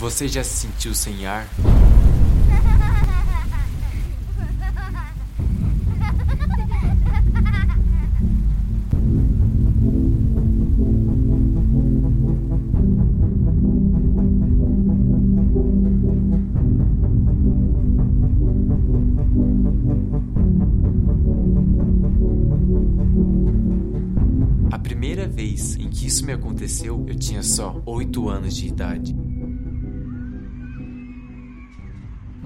Você já se sentiu sem ar? A primeira vez em que isso me aconteceu, eu tinha só 8 anos de idade.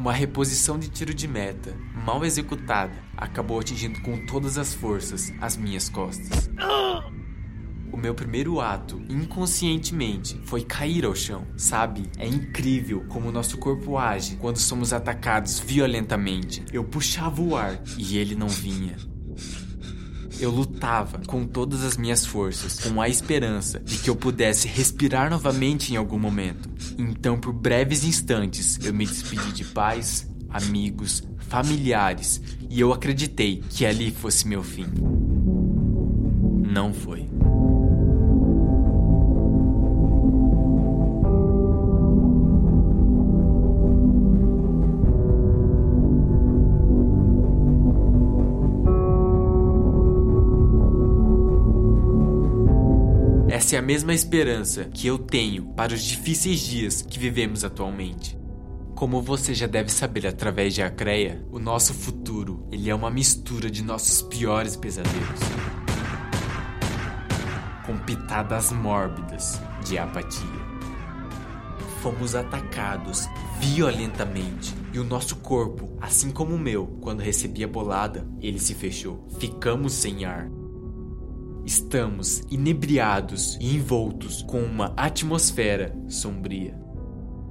Uma reposição de tiro de meta, mal executada, acabou atingindo com todas as forças as minhas costas. O meu primeiro ato, inconscientemente, foi cair ao chão. Sabe? É incrível como nosso corpo age quando somos atacados violentamente. Eu puxava o ar e ele não vinha. Eu lutava com todas as minhas forças, com a esperança de que eu pudesse respirar novamente em algum momento. Então, por breves instantes, eu me despedi de pais, amigos, familiares e eu acreditei que ali fosse meu fim. Não foi. Essa é a mesma esperança que eu tenho para os difíceis dias que vivemos atualmente. Como você já deve saber através de Acreia, o nosso futuro, ele é uma mistura de nossos piores pesadelos. Com pitadas mórbidas de apatia. Fomos atacados violentamente e o nosso corpo, assim como o meu, quando recebi a bolada, ele se fechou. Ficamos sem ar. Estamos inebriados e envoltos com uma atmosfera sombria.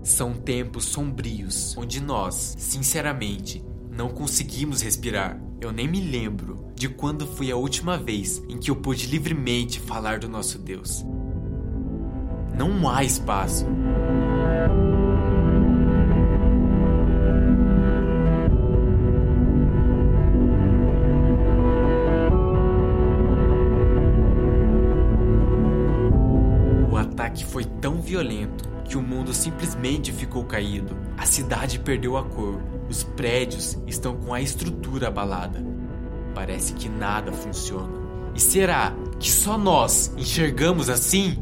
São tempos sombrios onde nós, sinceramente, não conseguimos respirar. Eu nem me lembro de quando foi a última vez em que eu pude livremente falar do nosso Deus. Não há espaço. Ataque foi tão violento que o mundo simplesmente ficou caído. A cidade perdeu a cor. Os prédios estão com a estrutura abalada. Parece que nada funciona. E será que só nós enxergamos assim?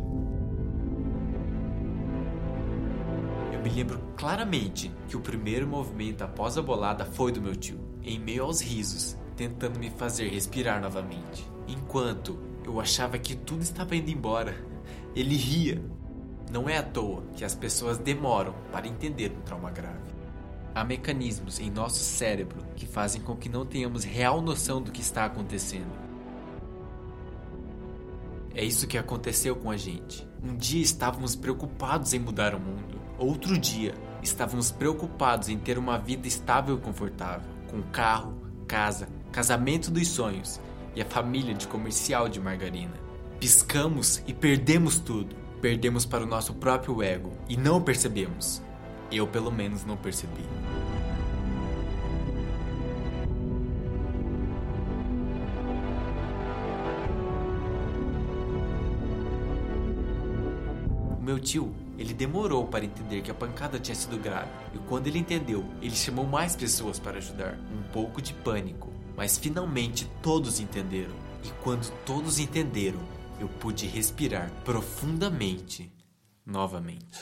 Eu me lembro claramente que o primeiro movimento após a bolada foi do meu tio, em meio aos risos, tentando me fazer respirar novamente. Enquanto eu achava que tudo estava indo embora, ele ria. Não é à toa que as pessoas demoram para entender um trauma grave. Há mecanismos em nosso cérebro que fazem com que não tenhamos real noção do que está acontecendo. É isso que aconteceu com a gente. Um dia estávamos preocupados em mudar o mundo. Outro dia estávamos preocupados em ter uma vida estável e confortável, com carro, casa, casamento dos sonhos e a família de comercial de margarina. Piscamos e perdemos tudo. Perdemos para o nosso próprio ego e não o percebemos. Eu, pelo menos, não percebi. O meu tio, ele demorou para entender que a pancada tinha sido grave. E quando ele entendeu, ele chamou mais pessoas para ajudar. Um pouco de pânico. Mas finalmente todos entenderam. E quando todos entenderam, eu pude respirar profundamente novamente.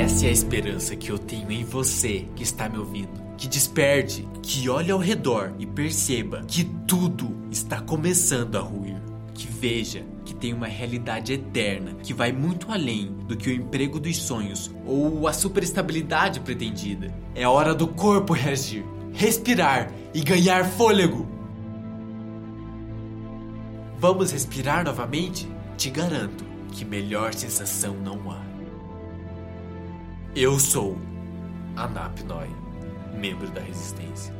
Essa é a esperança que eu tenho em você que está me ouvindo. Que desperte, que olhe ao redor e perceba que tudo está começando a ruir. Que veja que tem uma realidade eterna que vai muito além do que o emprego dos sonhos ou a superestabilidade pretendida. É hora do corpo reagir, respirar e ganhar fôlego. Vamos respirar novamente? Te garanto que melhor sensação não há. Eu sou Anapnoi, membro da Resistência.